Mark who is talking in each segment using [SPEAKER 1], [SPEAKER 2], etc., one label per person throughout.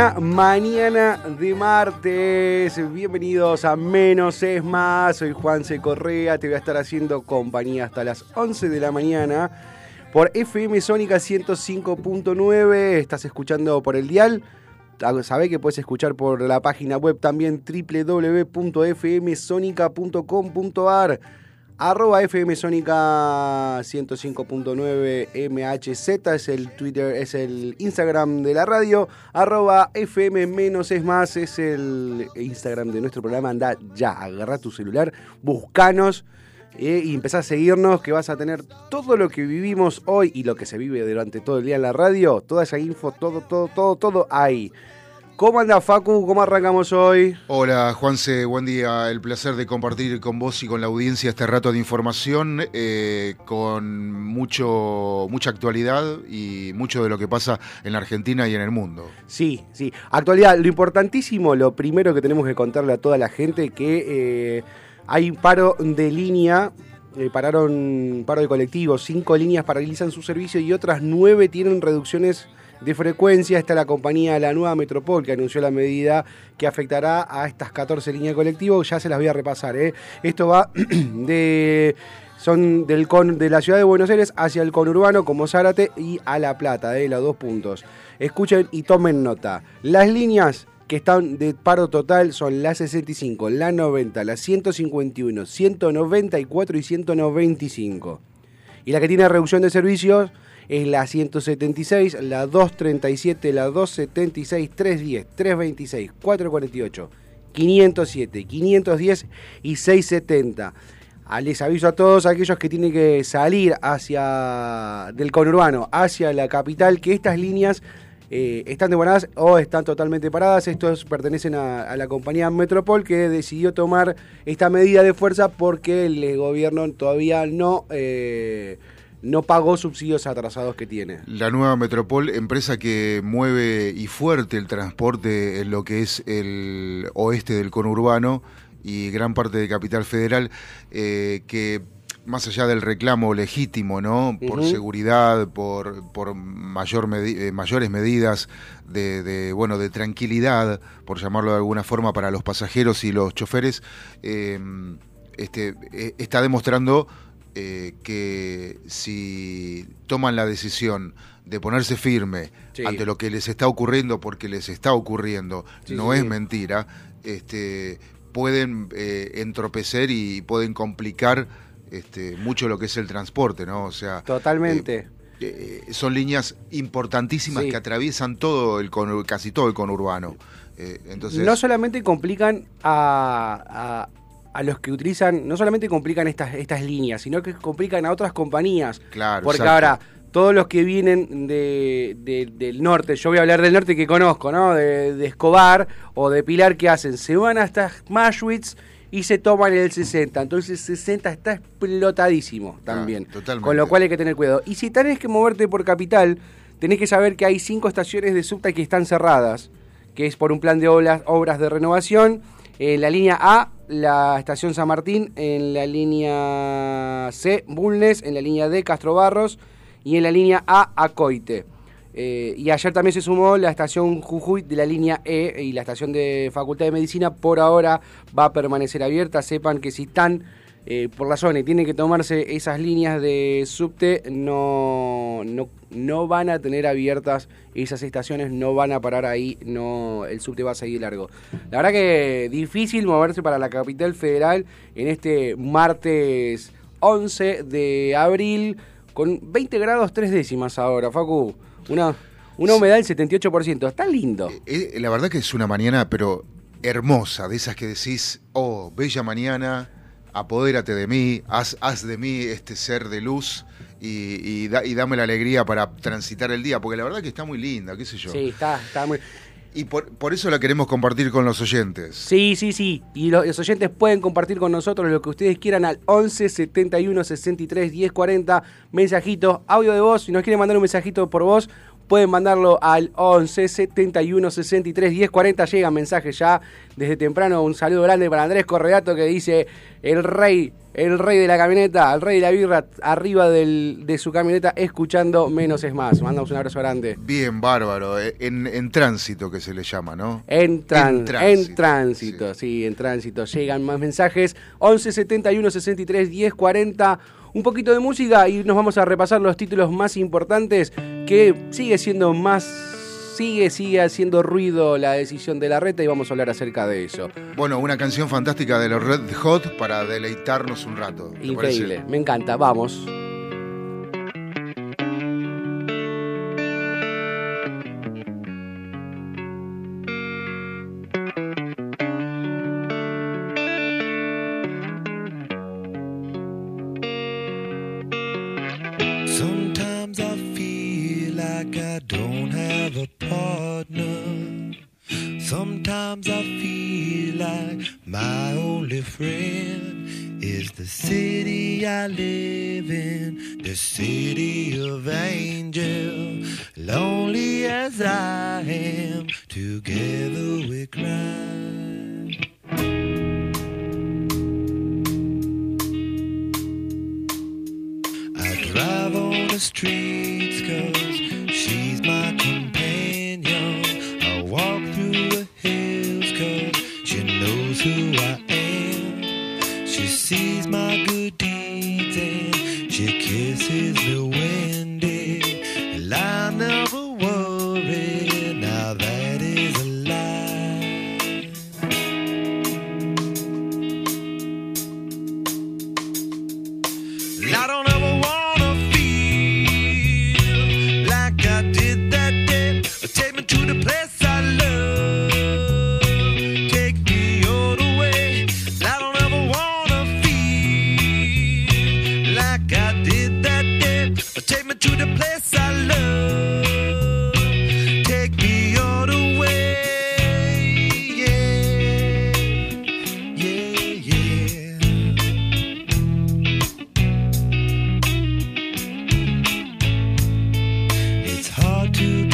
[SPEAKER 1] Mañana de martes. Bienvenidos a Menos es Más. Soy Juan C. Correa. Te voy a estar haciendo compañía hasta las 11 de la mañana por FM Sónica 105.9. Estás escuchando por el dial. Sabés que puedes escuchar por la página web también www.fmsonica.com.ar Arroba FM Sónica 105.9 MHZ es el Twitter, es el Instagram de la radio. Arroba FM menos es más es el Instagram de nuestro programa. Anda ya, agarra tu celular, buscanos eh, y empezá a seguirnos que vas a tener todo lo que vivimos hoy y lo que se vive durante todo el día en la radio. Toda esa info, todo, todo, todo, todo ahí. ¿Cómo anda Facu? ¿Cómo arrancamos hoy?
[SPEAKER 2] Hola Juanse, buen día. El placer de compartir con vos y con la audiencia este rato de información eh, con mucho, mucha actualidad y mucho de lo que pasa en la Argentina y en el mundo.
[SPEAKER 1] Sí, sí. Actualidad, lo importantísimo, lo primero que tenemos que contarle a toda la gente que eh, hay paro de línea, eh, pararon paro de colectivos, cinco líneas paralizan su servicio y otras nueve tienen reducciones de frecuencia. Está la compañía La Nueva Metropol que anunció la medida que afectará a estas 14 líneas de colectivos. Ya se las voy a repasar. ¿eh? Esto va de son del con, de la ciudad de Buenos Aires hacia el conurbano como Zárate y a La Plata, de los dos puntos. Escuchen y tomen nota. Las líneas que están de paro total son la 65, la 90, la 151, 194 y 195. Y la que tiene reducción de servicios es la 176, la 237, la 276, 310, 326, 448, 507, 510 y 670. Ah, Les aviso a todos aquellos que tienen que salir hacia del conurbano hacia la capital que estas líneas eh, están demoradas o están totalmente paradas. Estos pertenecen a, la compañía Metropol que decidió tomar esta medida de fuerza porque el gobierno todavía no, eh, no pagó subsidios atrasados que tiene.
[SPEAKER 2] La nueva Metropol, empresa que mueve y fuerte el transporte en lo que es el oeste del conurbano y gran parte de Capital Federal, eh, que más allá del reclamo legítimo, ¿no? Por seguridad, por, por mayor eh, mayores medidas de, de, bueno, de tranquilidad, por llamarlo de alguna forma, para los pasajeros y los choferes, eh, este, eh, está demostrando eh, que si toman la decisión de ponerse firme
[SPEAKER 1] Sí.
[SPEAKER 2] ante lo que les está ocurriendo, porque les está ocurriendo,
[SPEAKER 1] Sí,
[SPEAKER 2] no
[SPEAKER 1] sí,
[SPEAKER 2] es mentira, este, pueden eh, entropecer y pueden complicar este, mucho lo que es el transporte, ¿no? O sea,
[SPEAKER 1] Totalmente.
[SPEAKER 2] eh, eh, son líneas importantísimas
[SPEAKER 1] Sí.
[SPEAKER 2] que atraviesan todo el casi todo el conurbano. Eh, entonces,
[SPEAKER 1] no solamente complican a, a- a los que utilizan, no solamente complican estas, estas líneas, sino que complican a otras compañías.
[SPEAKER 2] Claro,
[SPEAKER 1] Porque
[SPEAKER 2] exacto.
[SPEAKER 1] ahora, todos los que vienen de, de- del norte, yo voy a hablar del norte que conozco, ¿no? De, de Escobar o de Pilar, ¿qué hacen? Se van hasta Mashwitz y se toman el 60. Entonces el 60 está explotadísimo también.
[SPEAKER 2] totalmente.
[SPEAKER 1] Con lo cual hay que tener cuidado. Y si tenés que moverte por capital, tenés que saber que hay cinco estaciones de subte que están cerradas, que es por un plan de obras, obras de renovación. En la línea A, la estación San Martín, en la línea C, Bulnes, en la línea D, Castro Barros, y en la línea A, Acoite. Eh, y ayer también se sumó la estación Jujuy de la línea E y la estación de Facultad de Medicina por ahora va a permanecer abierta. Sepan que si están eh, por la zona y tienen que tomarse esas líneas de subte, no, no, no van a tener abiertas esas estaciones, no van a parar ahí, no el subte va a seguir largo. La verdad que difícil moverse para la capital federal en este martes 11 de abril con 20 grados 3 décimas ahora, Facu. Una, una humedad del 78%, está lindo.
[SPEAKER 2] eh, la verdad que es una mañana, pero hermosa, de esas que decís, oh, bella mañana, apodérate de mí, haz, haz de mí este ser de luz y, y da- y dame la alegría para transitar el día, porque la verdad que está muy linda, qué sé yo.
[SPEAKER 1] Sí, está, está muy...
[SPEAKER 2] Y por, por eso la queremos compartir con los oyentes.
[SPEAKER 1] Sí, sí, sí. Y los, oyentes pueden compartir con nosotros lo que ustedes quieran al 11 71 63 10 40. Mensajito, audio de voz. Si nos quieren mandar un mensajito por voz, pueden mandarlo al 11 71 63 10 40. Llegan mensajes ya desde temprano. Un saludo grande para Andrés Correato que dice: El rey, el rey de la camioneta, el rey de la birra, arriba del- de su camioneta, escuchando Menos es más. Mandamos un abrazo grande.
[SPEAKER 2] Bien, bárbaro. eh, En, en tránsito que se le llama, ¿no?
[SPEAKER 1] En, tran-
[SPEAKER 2] En tránsito,
[SPEAKER 1] en tránsito, sí. en tránsito. Llegan más mensajes. 11 71 63 10 40. Un poquito de música y nos vamos a repasar los títulos más importantes que sigue siendo más. Sigue, sigue haciendo ruido la decisión de la reta y vamos a hablar acerca de eso.
[SPEAKER 2] Bueno, una canción fantástica de los Red Hot para deleitarnos un rato. ¿te
[SPEAKER 1] Increíble, me encanta, vamos.
[SPEAKER 3] do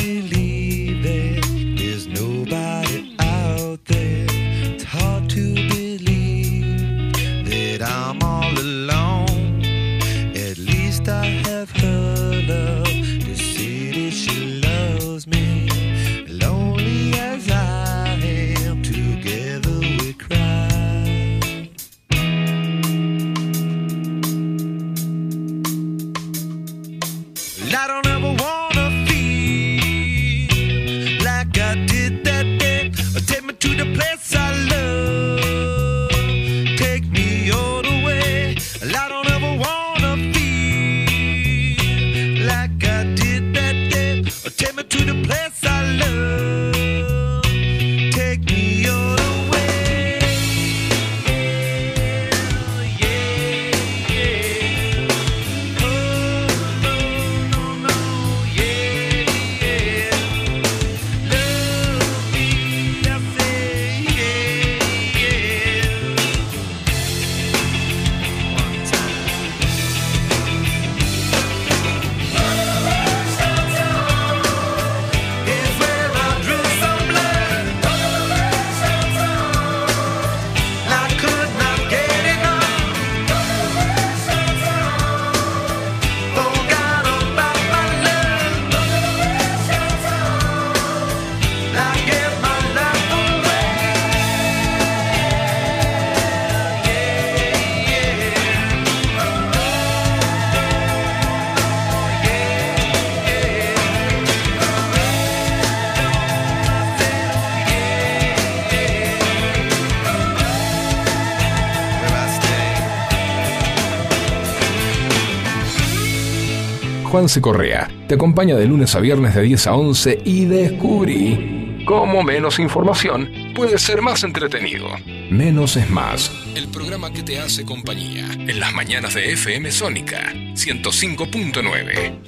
[SPEAKER 4] Juanse Correa te acompaña de lunes a viernes de 10 a 11 y descubrí cómo menos información puede ser más entretenido. Menos es más. El programa que te hace compañía en las mañanas de FM Sónica 105.9.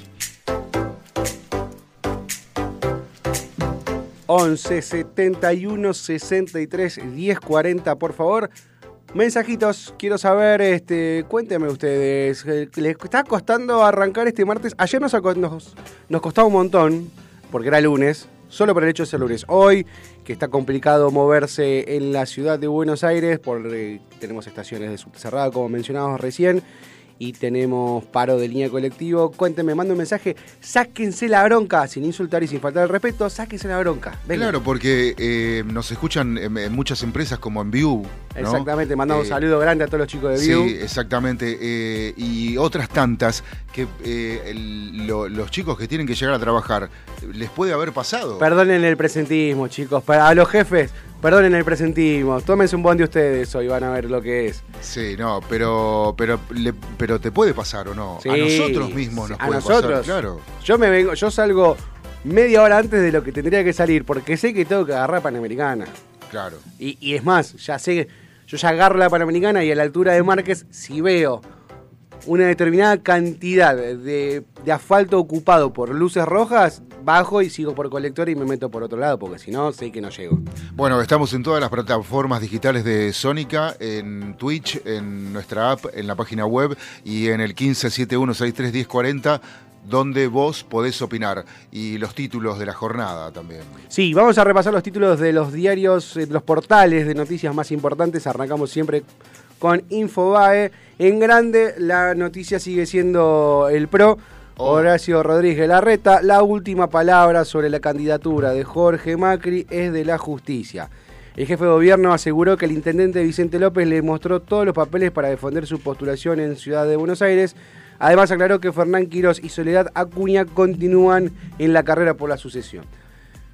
[SPEAKER 1] 11 71 63 10 40, por favor. Mensajitos, quiero saber, este, cuéntenme ustedes, eh, ¿les está costando arrancar este martes? Ayer nos, nos, nos costaba un montón, porque era lunes, solo por el hecho de ser lunes. Hoy, que está complicado moverse en la ciudad de Buenos Aires, por, eh, tenemos estaciones de subte cerrada, como mencionábamos recién, y tenemos paro de línea colectivo. Cuéntenme, manden un mensaje, sáquense la bronca, sin insultar y sin faltar el respeto, sáquense la bronca. Venga.
[SPEAKER 2] Claro, porque eh, nos escuchan en, en muchas empresas como en View. ¿no?
[SPEAKER 1] Exactamente, mandamos
[SPEAKER 2] Eh,
[SPEAKER 1] un saludo grande a todos los chicos de View.
[SPEAKER 2] Sí, exactamente. eh, y otras tantas que eh, el- lo- los chicos que tienen que llegar a trabajar les puede haber pasado.
[SPEAKER 1] Perdonen el presentismo, chicos. Para a los jefes, perdonen el presentismo. Tómense un bondi ustedes hoy, van a ver lo que es.
[SPEAKER 2] Sí, no, pero pero le- pero te puede pasar o no.
[SPEAKER 1] Sí,
[SPEAKER 2] a nosotros mismos nos
[SPEAKER 1] a
[SPEAKER 2] puede
[SPEAKER 1] nosotros.
[SPEAKER 2] pasar. Claro.
[SPEAKER 1] Yo me vengo, yo salgo media hora antes de lo que tendría que salir, porque sé que tengo que agarrar Panamericana.
[SPEAKER 2] Claro.
[SPEAKER 1] Y, y es más, ya sé, yo ya agarro la Panamericana y a la altura de Márquez, si veo una determinada cantidad de, de asfalto ocupado por luces rojas, bajo y sigo por colector y me meto por otro lado, porque si no, sé que no llego.
[SPEAKER 2] Bueno, estamos en todas las plataformas digitales de Sónica, en Twitch, en nuestra app, en la página web y en el 1571631040, donde vos podés opinar. Y los títulos de la jornada también.
[SPEAKER 1] Sí, vamos a repasar los títulos de los diarios, eh, los portales de noticias más importantes. Arrancamos siempre con Infobae. En grande, la noticia sigue siendo el PRO.
[SPEAKER 2] Oh.
[SPEAKER 1] Horacio Rodríguez Larreta, la última palabra sobre la candidatura de Jorge Macri es de la justicia. El jefe de gobierno aseguró que el intendente Vicente López le mostró todos los papeles para defender su postulación en Ciudad de Buenos Aires. Además aclaró que Fernán Quirós y Soledad Acuña continúan en la carrera por la sucesión.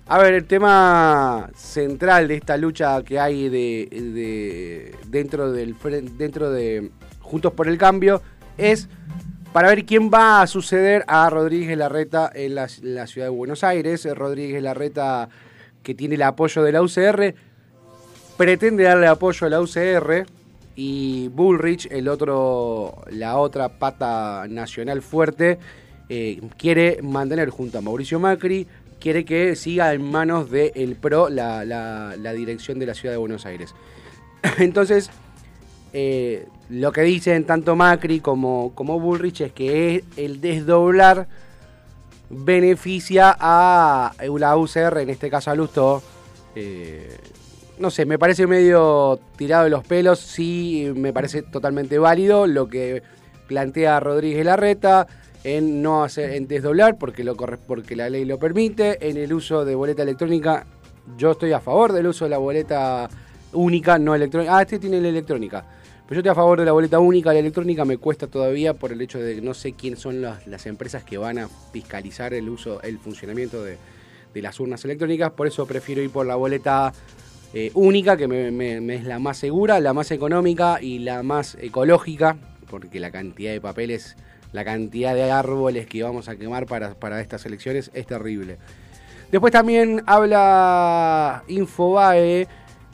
[SPEAKER 1] A ver, el tema central de esta lucha que hay de, de- dentro del dentro de Juntos por el Cambio es para ver quién va a suceder a Rodríguez Larreta en la, ciudad de Buenos Aires. Eh, Rodríguez Larreta, que tiene el apoyo de la UCR, pretende darle apoyo a la UCR y Bullrich, el otro, la otra pata nacional fuerte, eh, quiere mantener junto a Mauricio Macri, quiere que siga en manos del PRO la, la- la dirección de la ciudad de Buenos Aires. Entonces, eh, lo que dicen tanto Macri como, como Bullrich es que el desdoblar beneficia a la UCR, en este caso a Lusto. eh, no sé, me parece medio tirado de los pelos, sí me parece totalmente válido lo que plantea Rodríguez Larreta en no hacer, en desdoblar porque lo porque la ley lo permite, en el uso de boleta electrónica, yo estoy a favor del uso de la boleta única, no electrónica. Ah, este tiene la electrónica. Pero yo estoy a favor de la boleta única, la electrónica me cuesta todavía por el hecho de que no sé quiénes son las, las empresas que van a fiscalizar el uso, el funcionamiento de, de las urnas electrónicas, por eso prefiero ir por la boleta eh, única, que me, me- es la más segura, la más económica y la más ecológica, porque la cantidad de papeles, la cantidad de árboles que vamos a quemar para, para estas elecciones es terrible. Después también habla Infobae.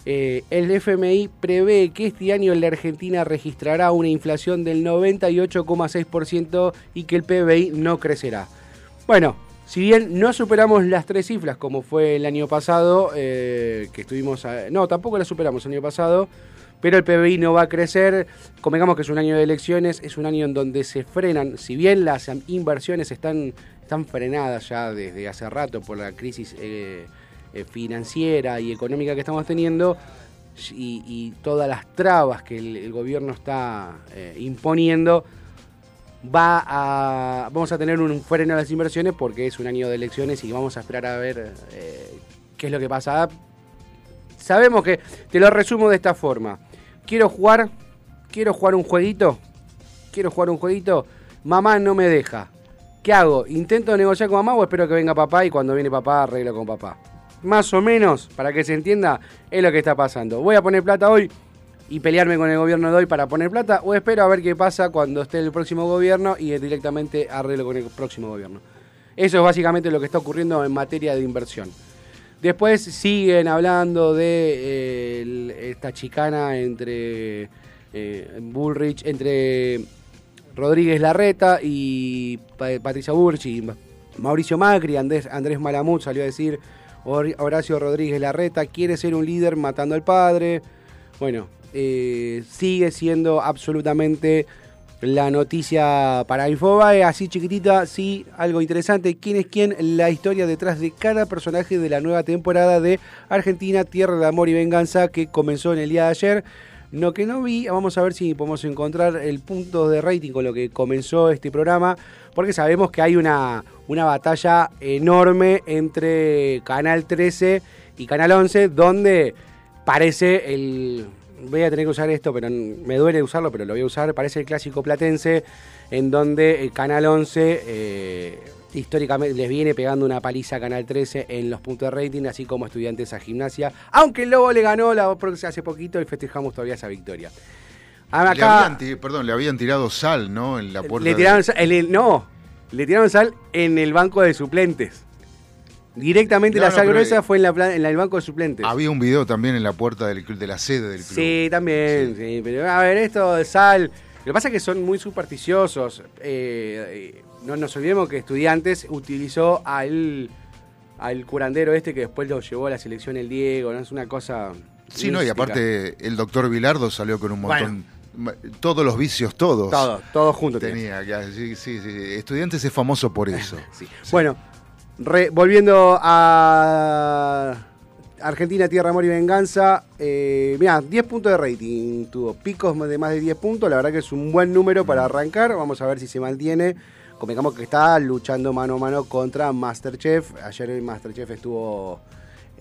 [SPEAKER 1] Eh, el FMI prevé que este año la Argentina registrará una inflación del 98,6% y que el PBI no crecerá. Bueno, si bien no superamos las tres cifras como fue el año pasado, eh, que estuvimos... a- no, tampoco las superamos el año pasado, pero el PBI no va a crecer. Convengamos que es un año de elecciones, es un año en donde se frenan, si bien las inversiones están, están frenadas ya desde hace rato por la crisis eh, eh, financiera y económica que estamos teniendo, y, todas las trabas que el, gobierno está eh, imponiendo, va vamos a tener un freno a las inversiones porque es un año de elecciones y vamos a esperar a ver eh, qué es lo que pasa. Sabemos que, te lo resumo de esta forma, quiero jugar, quiero jugar un jueguito, quiero jugar un jueguito, mamá no me deja. ¿Qué hago? ¿Intento negociar con mamá o espero que venga papá y cuando viene papá arreglo con papá? Más o menos, para que se entienda, es lo que está pasando. Voy a poner plata hoy, y pelearme con el gobierno de hoy para poner plata, o espero a ver qué pasa cuando esté el próximo gobierno y directamente arreglo con el próximo gobierno. Eso es básicamente lo que está ocurriendo en materia de inversión. Después siguen hablando de eh, esta chicana entre eh, Bullrich, entre Rodríguez Larreta y Pa- Patricia Burch y Ma- Mauricio Macri, Andrés, Andrés Malamud salió a decir Horacio Rodríguez Larreta quiere ser un líder matando al padre. Bueno, eh, sigue siendo absolutamente la noticia para Infobae, así chiquitita, sí, algo interesante. ¿Quién es quién? La historia detrás de cada personaje de la nueva temporada de Argentina, Tierra de Amor y Venganza, que comenzó en el día de ayer. Lo que no vi, vamos a ver si podemos encontrar el punto de rating con lo que comenzó este programa, porque sabemos que hay una, una batalla enorme entre Canal 13 y Canal 11, donde parece el... Voy a tener que usar esto, pero me duele usarlo, pero lo voy a usar. Parece el clásico platense, en donde el Canal 11 eh, históricamente les viene pegando una paliza a Canal 13 en los puntos de rating, así como estudiantes a gimnasia. Aunque el Lobo le ganó la, hace poquito y festejamos todavía esa victoria.
[SPEAKER 2] Le habían, perdón, le habían tirado sal, ¿no? En la puerta.
[SPEAKER 1] le
[SPEAKER 2] de-
[SPEAKER 1] tiraron sal, el- no, le tiraron sal en el banco de suplentes. Directamente
[SPEAKER 2] No,
[SPEAKER 1] la
[SPEAKER 2] no,
[SPEAKER 1] sal gruesa fue en, la, en el banco de suplentes.
[SPEAKER 2] Había un video también en la puerta del de la sede del club.
[SPEAKER 1] Sí, también, sí. pero a ver, esto de sal. Lo que pasa es que son muy supersticiosos. Eh, no nos olvidemos que Estudiantes utilizó al, al curandero este que después lo llevó a la selección el Diego, ¿no? Es una cosa.
[SPEAKER 2] Sí, no, y aparte el doctor Vilardo salió con un montón. Todos los vicios, todos.
[SPEAKER 1] Todo, todo junto.
[SPEAKER 2] Tenía, que- sí, sí, sí. Estudiantes es famoso por eso.
[SPEAKER 1] Sí. Bueno, re- volviendo a Argentina, Tierra, Amor y Venganza. Eh, mirá, 10 puntos de rating tuvo. Picos de más de 10 puntos. La verdad que es un buen número para arrancar. Vamos a ver si se mantiene. Convengamos que está luchando mano a mano contra Masterchef. Ayer en Masterchef estuvo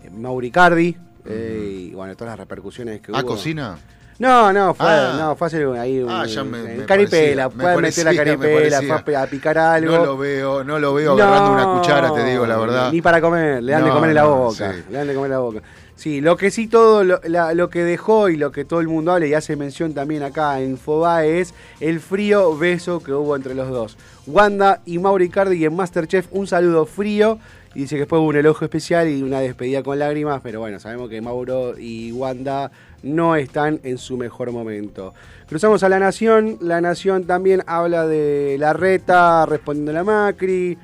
[SPEAKER 1] eh, Mauri Cardi. eh, y bueno, todas las repercusiones que
[SPEAKER 2] ¿Ah,
[SPEAKER 1] hubo.
[SPEAKER 2] cocina?
[SPEAKER 1] No, no, fue,
[SPEAKER 2] Ah.
[SPEAKER 1] no, fue hacer ahí un,
[SPEAKER 2] Ah, ya me- me
[SPEAKER 1] caripela,
[SPEAKER 2] parecía, me
[SPEAKER 1] puede meter la
[SPEAKER 2] me
[SPEAKER 1] caripela,
[SPEAKER 2] parecía.
[SPEAKER 1] fue a picar algo.
[SPEAKER 2] No lo veo, no lo veo agarrando una cuchara, te digo la verdad.
[SPEAKER 1] Ni para comer, le dan de comer en la boca.
[SPEAKER 2] sí.
[SPEAKER 1] Le dan de comer en la boca. Sí, lo que sí todo, lo, la- lo que dejó y lo que todo el mundo habla y hace mención también acá en Fobae es el frío beso que hubo entre los dos. Wanda y Mauri Cardi en Masterchef, un saludo frío. Y dice que después hubo un elogio especial y una despedida con lágrimas, pero bueno, sabemos que Mauro y Wanda no están en su mejor momento. Cruzamos a La Nación, La Nación también habla de la reta respondiendo a la Macri,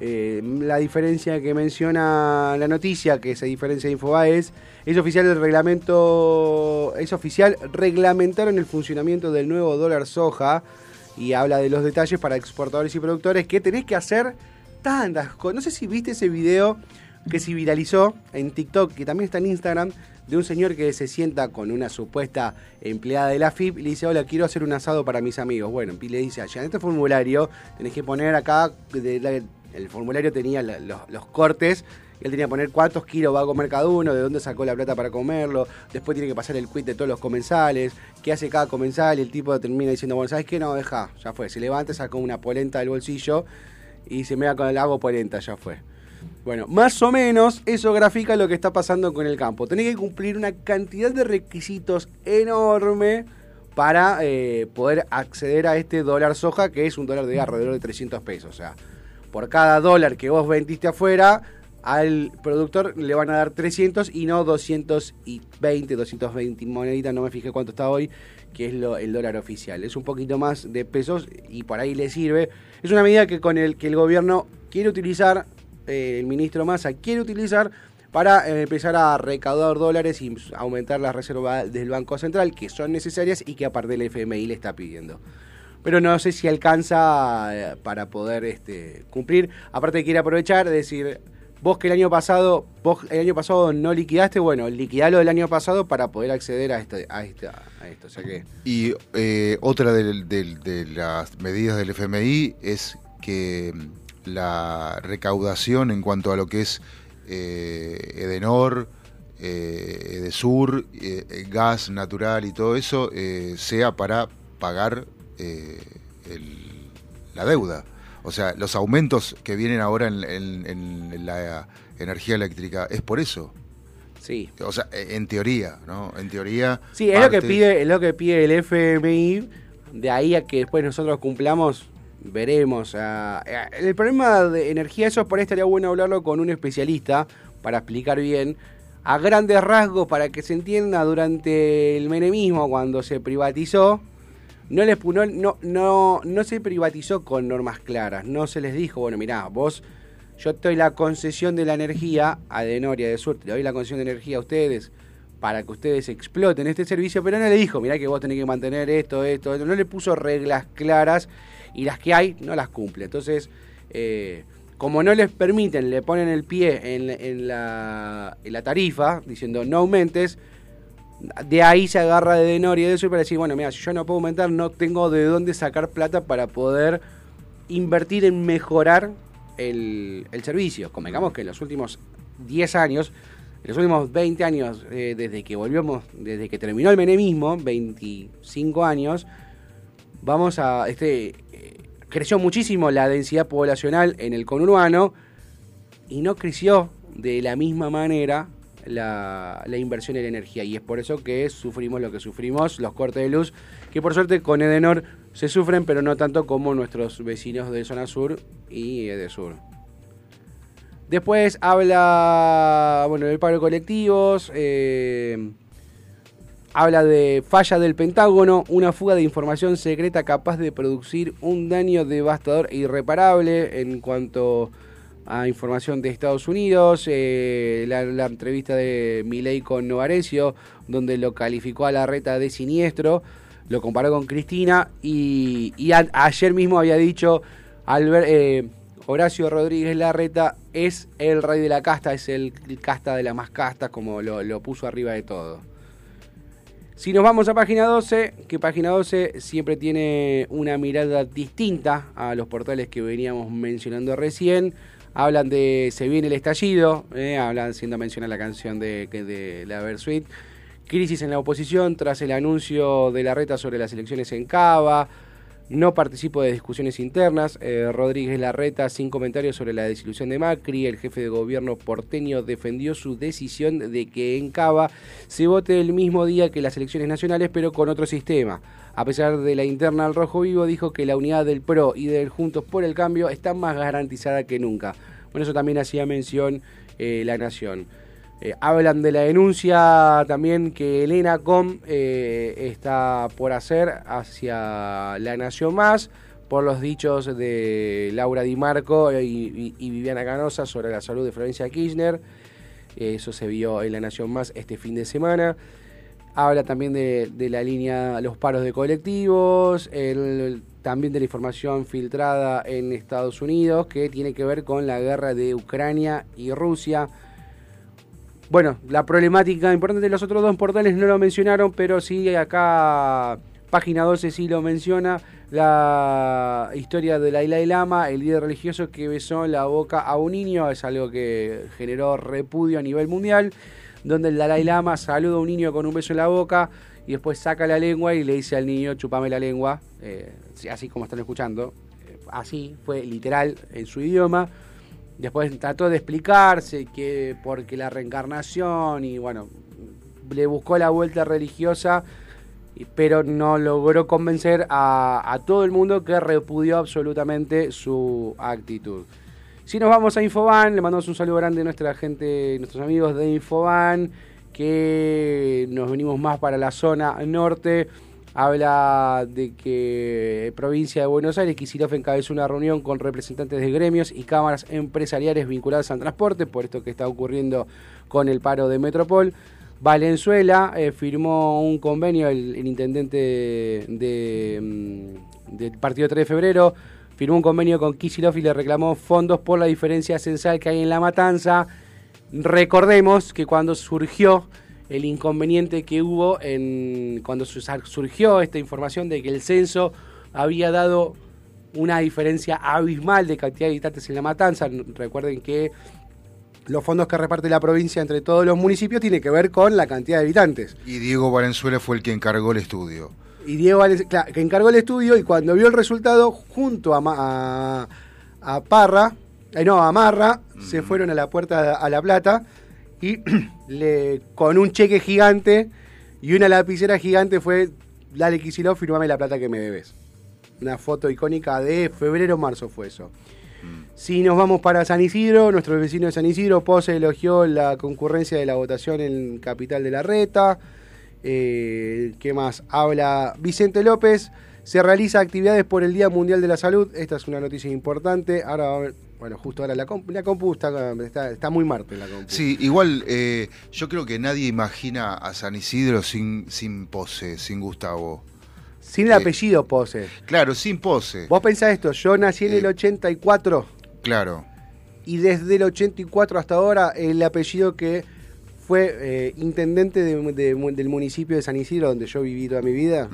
[SPEAKER 1] eh, la diferencia que menciona la noticia, que se diferencia de Infobae, es, es oficial el reglamento, es oficial, reglamentaron el funcionamiento del nuevo dólar soja y habla de los detalles para exportadores y productores que tenés que hacer tantas cosas. No sé si viste ese video que se viralizó en TikTok, que también está en Instagram, de un señor que se sienta con una supuesta empleada de la FIP y le dice, hola, quiero hacer un asado para mis amigos. Bueno, y le dice, allá en este formulario tenés que poner acá, el formulario tenía los, cortes, él tenía que poner cuántos kilos va a comer cada uno, de dónde sacó la plata para comerlo, después tiene que pasar el quit de todos los comensales, qué hace cada comensal, y el tipo termina diciendo, bueno, ¿sabes qué? No, deja, ya fue, se levanta, saca una polenta del bolsillo y se me da con el agua polenta, ya fue. Bueno, más o menos eso grafica lo que está pasando con el campo. Tenés que cumplir una cantidad de requisitos enorme para eh, poder acceder a este dólar soja, que es un dólar de alrededor de 300 pesos. O sea, por cada dólar que vos vendiste afuera, al productor le van a dar 300 y no 220, 220 moneditas, no me fijé cuánto está hoy, que es lo- el dólar oficial. Es un poquito más de pesos y por ahí le sirve. Es una medida que con el que el gobierno quiere utilizar, eh, el ministro Massa quiere utilizar para eh, empezar a recaudar dólares y aumentar las reservas del Banco Central, que son necesarias y que aparte el FMI le está pidiendo pero no sé si alcanza eh, para poder este, cumplir. Aparte quiere aprovechar, decir, vos que el año pasado, vos el año pasado no liquidaste, bueno, liquidalo del año pasado para poder acceder a este, a este- a esto.
[SPEAKER 2] Y otra de, las medidas del FMI es que la recaudación en cuanto a lo que es eh, Edenor, eh, Edesur, eh, gas natural y todo eso, eh, sea para pagar eh, el- la deuda. O sea, los aumentos que vienen ahora en, en- en la energía eléctrica es por eso.
[SPEAKER 1] Sí.
[SPEAKER 2] O sea, e- en teoría, ¿no? En teoría.
[SPEAKER 1] Sí, es lo que pide, es lo que pide el FMI. De ahí a que después nosotros cumplamos, veremos. eh, el problema de energía, eso por ahí estaría bueno hablarlo con un especialista para explicar bien. A grandes rasgos, para que se entienda, durante el menemismo, cuando se privatizó, no, les, no, no, no se privatizó con normas claras. No se les dijo, bueno, mirá, vos, yo te doy la concesión de la energía a Denoria de Sur, te doy la concesión de energía a ustedes para que ustedes exploten este servicio, pero no le dijo, mirá que vos tenés que mantener esto, esto, esto. No le puso reglas claras y las que hay no las cumple. Entonces, eh, como no les permiten, le ponen el pie en, la, tarifa, diciendo no aumentes, de ahí se agarra de Denoria y de eso para decir, bueno, mira, si yo no puedo aumentar, no tengo de dónde sacar plata para poder invertir en mejorar el, servicio. Convengamos que en los últimos 10 años, en los últimos 20 años, eh, desde que volvimos, desde que terminó el menemismo, 25 años, vamos a, este, creció muchísimo la densidad poblacional en el conurbano y no creció de la misma manera la, la inversión en energía. Y es por eso que sufrimos lo que sufrimos, los cortes de luz, que por suerte con Edenor se sufren, pero no tanto como nuestros vecinos de zona sur y Edesur. Después habla, bueno, del paro de colectivos, eh, habla de falla del Pentágono, una fuga de información secreta capaz de producir un daño devastador e irreparable en cuanto a información de Estados Unidos, eh, la, entrevista de Milei con Novarecio, donde lo calificó a la reta de siniestro, lo comparó con Cristina y, ayer mismo había dicho Albert, eh, Horacio Rodríguez Larreta es el rey de la casta, es el, casta de la más casta, como lo puso arriba de todo. Si nos vamos a página 12, que página 12 siempre tiene una mirada distinta a los portales que veníamos mencionando recién. Hablan de Se viene el estallido, eh, hablan siendo mencionada la canción de, de la Versuit. Crisis en la oposición tras el anuncio de la reta sobre las elecciones en Cava. No participo de discusiones internas. Eh, Rodríguez Larreta sin comentarios sobre la desilusión de Macri. El jefe de gobierno porteño defendió su decisión de que en Cava se vote el mismo día que las elecciones nacionales, pero con otro sistema. A pesar de la interna al Rojo Vivo, dijo que la unidad del PRO y del Juntos por el Cambio está más garantizada que nunca. Bueno, eso también hacía mención eh, La Nación. Eh, hablan de la denuncia también que Elena Com eh, está por hacer hacia La Nación Más por los dichos de Laura Di Marco y, Viviana Canosa sobre la salud de Florencia Kirchner. Eh, eso se vio en La Nación Más este fin de semana. Habla también de, la línea, los paros de colectivos, también de la información filtrada en Estados Unidos que tiene que ver con la guerra de Ucrania y Rusia. Bueno, la problemática importante de los otros dos portales no lo mencionaron, pero sí acá página 12 sí lo menciona, la historia del Dalai Lama, el líder religioso que besó la boca a un niño, es algo que generó repudio a nivel mundial, donde el Dalai Lama saluda a un niño con un beso en la boca y después saca la lengua y le dice al niño, chupame la lengua, eh, así como están escuchando, eh, así fue literal en su idioma. Después trató de explicarse que porque la reencarnación y bueno, le buscó la vuelta religiosa, pero no logró convencer a, a todo el mundo que repudió absolutamente su actitud. Si nos vamos a Infoban, le mandamos un saludo grande a nuestra gente, nuestros amigos de Infoban, que nos venimos más para la zona norte. Habla de que provincia de Buenos Aires, Kicillof encabezó una reunión con representantes de gremios y cámaras empresariales vinculadas al transporte, por esto que está ocurriendo con el paro de Metropol. Valenzuela eh, firmó un convenio, el, intendente de, mm, del partido 3 de febrero, firmó un convenio con Kicillof y le reclamó fondos por la diferencia censal que hay en la matanza. Recordemos que cuando surgió el inconveniente que hubo en cuando su- surgió esta información de que el censo había dado una diferencia abismal de cantidad de habitantes en la matanza. Recuerden que los fondos que reparte la provincia entre todos los municipios tiene que ver con la cantidad de habitantes.
[SPEAKER 2] Y Diego Valenzuela fue el que encargó el estudio.
[SPEAKER 1] Y Diego claro, que encargó el estudio y cuando vio el resultado, junto a, a, a Parra, eh, no, a Marra, se fueron a la puerta a La Plata y le, con un cheque gigante y una lapicera gigante fue, dale Kicillof, firmame la plata que me debes. Una foto icónica de febrero-marzo fue eso. Si nos vamos para San Isidro, nuestro vecino de San Isidro, Pose elogió la concurrencia de la votación en Capital de la Reta. Eh, ¿Qué más? Habla Vicente López. Se realiza actividades por el Día Mundial de la Salud. Esta es una noticia importante. Ahora va a ver- bueno, justo ahora la, compu, la compu está, está, está muy Marte la compu.
[SPEAKER 2] Sí, igual eh, yo creo que nadie imagina a San Isidro sin, sin pose, sin Gustavo.
[SPEAKER 1] Sin el
[SPEAKER 2] Eh,
[SPEAKER 1] apellido Pose.
[SPEAKER 2] Claro, sin pose.
[SPEAKER 1] Vos pensás esto, yo nací en
[SPEAKER 2] Eh.
[SPEAKER 1] el 84
[SPEAKER 2] Claro.
[SPEAKER 1] y desde el 84 hasta ahora el apellido que fue eh, intendente de- de- del municipio de San Isidro, donde yo viví toda mi vida.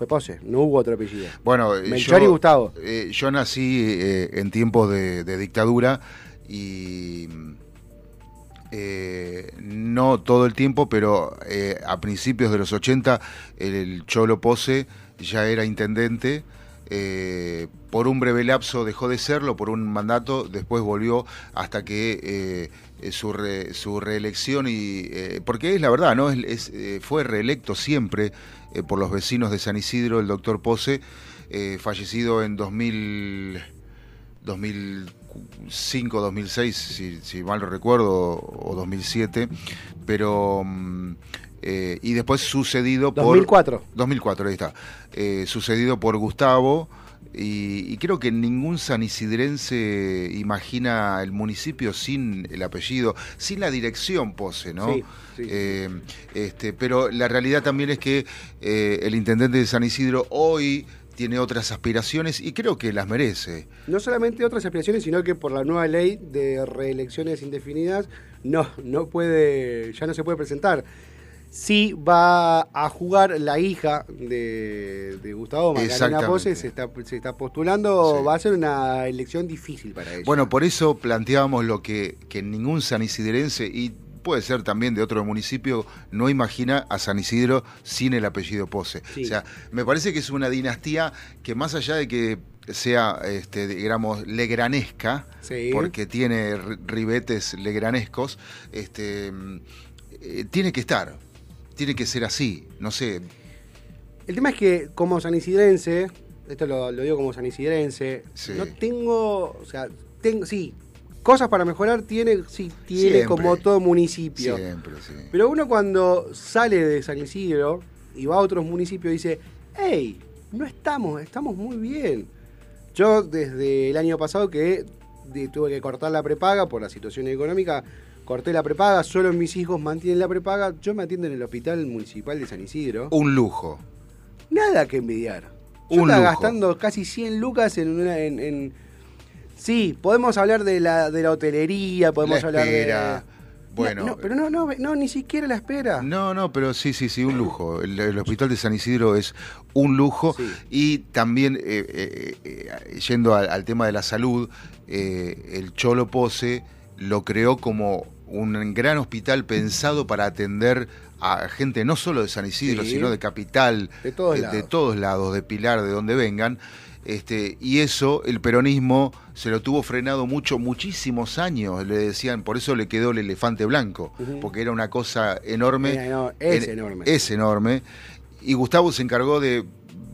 [SPEAKER 1] Fue Pose. No hubo otro apellido.
[SPEAKER 2] Bueno, eh,
[SPEAKER 1] Melchor y Gustavo.
[SPEAKER 2] eh, yo nací eh, en tiempos de, de dictadura y eh, no todo el tiempo, pero a principios de los 80 el Cholo Pose ya era intendente. eh, por un breve lapso dejó de serlo, por un mandato, después volvió hasta que eh, su, re- su reelección y eh, porque es la verdad, ¿no? Es, es, fue reelecto siempre eh, por los vecinos de San Isidro, el doctor Pose, eh, fallecido en 2000, 2005, 2006, si, si mal no recuerdo, o 2007, pero... mm, eh, y después sucedido por...
[SPEAKER 1] 2004.
[SPEAKER 2] 2004, ahí está. Eh, sucedido por Gustavo. Y, y creo que ningún sanisidrense imagina el municipio sin el apellido, sin la dirección Pose, ¿no?
[SPEAKER 1] Sí, sí, sí.
[SPEAKER 2] Eh, este, pero la realidad también es que eh, el intendente de San Isidro hoy tiene otras aspiraciones y creo que las merece.
[SPEAKER 1] No solamente otras aspiraciones, sino que por la nueva ley de reelecciones indefinidas no, no puede, ya no se puede presentar. Sí va a jugar la hija de, de Gustavo
[SPEAKER 2] Exactamente.
[SPEAKER 1] Pose, se está, se está postulando,
[SPEAKER 2] Sí.
[SPEAKER 1] va a ser una elección difícil para ella.
[SPEAKER 2] Bueno, por eso planteábamos lo que, que ningún sanisidrense, y puede ser también de otro municipio, no imagina a San Isidro sin el apellido Pose.
[SPEAKER 1] Sí.
[SPEAKER 2] O sea, me parece que es una dinastía que más allá de que sea, este, digamos, legranesca,
[SPEAKER 1] Sí.
[SPEAKER 2] porque tiene ri- ribetes legranescos, este, eh, tiene que estar, tiene que ser así, no sé,
[SPEAKER 1] El tema es que como sanisidrense, esto lo, lo digo como sanisidrense,
[SPEAKER 2] Sí.
[SPEAKER 1] no tengo, o sea, tengo, sí, cosas para mejorar tiene, sí, tiene
[SPEAKER 2] Siempre.
[SPEAKER 1] como todo municipio.
[SPEAKER 2] siempre, sí.
[SPEAKER 1] Pero uno cuando sale de San Isidro y va a otros municipios dice, hey, no estamos, estamos muy bien. Yo desde el año pasado que tuve que cortar la prepaga por la situación económica, corté la prepaga, solo mis hijos mantienen la prepaga, yo me atiendo en el hospital municipal de San Isidro.
[SPEAKER 2] Un lujo.
[SPEAKER 1] Nada que envidiar. Yo
[SPEAKER 2] Un
[SPEAKER 1] estaba
[SPEAKER 2] lujo.
[SPEAKER 1] gastando casi 100 lucas en una... En, en- Sí, podemos hablar de la, de la hotelería, podemos
[SPEAKER 2] La
[SPEAKER 1] hablar
[SPEAKER 2] espera,
[SPEAKER 1] de...
[SPEAKER 2] bueno.
[SPEAKER 1] No, no, pero no, no, no, ni siquiera la espera.
[SPEAKER 2] No, no, pero sí, sí, sí, un lujo. El, el hospital de San Isidro es un lujo
[SPEAKER 1] Sí.
[SPEAKER 2] y también, eh, eh, eh, yendo al, al tema de la salud, eh, el Cholo Pose lo creó como un gran hospital pensado para atender a gente no solo de San Isidro,
[SPEAKER 1] Sí.
[SPEAKER 2] sino de Capital,
[SPEAKER 1] De todos
[SPEAKER 2] de,
[SPEAKER 1] lados.
[SPEAKER 2] de todos lados, de Pilar, de donde vengan. Este, y eso el peronismo se lo tuvo frenado mucho, muchísimos años, le decían, por eso le quedó el elefante blanco, porque era una cosa enorme.
[SPEAKER 1] Era es
[SPEAKER 2] En-
[SPEAKER 1] enorme.
[SPEAKER 2] Es enorme. Y Gustavo se encargó de,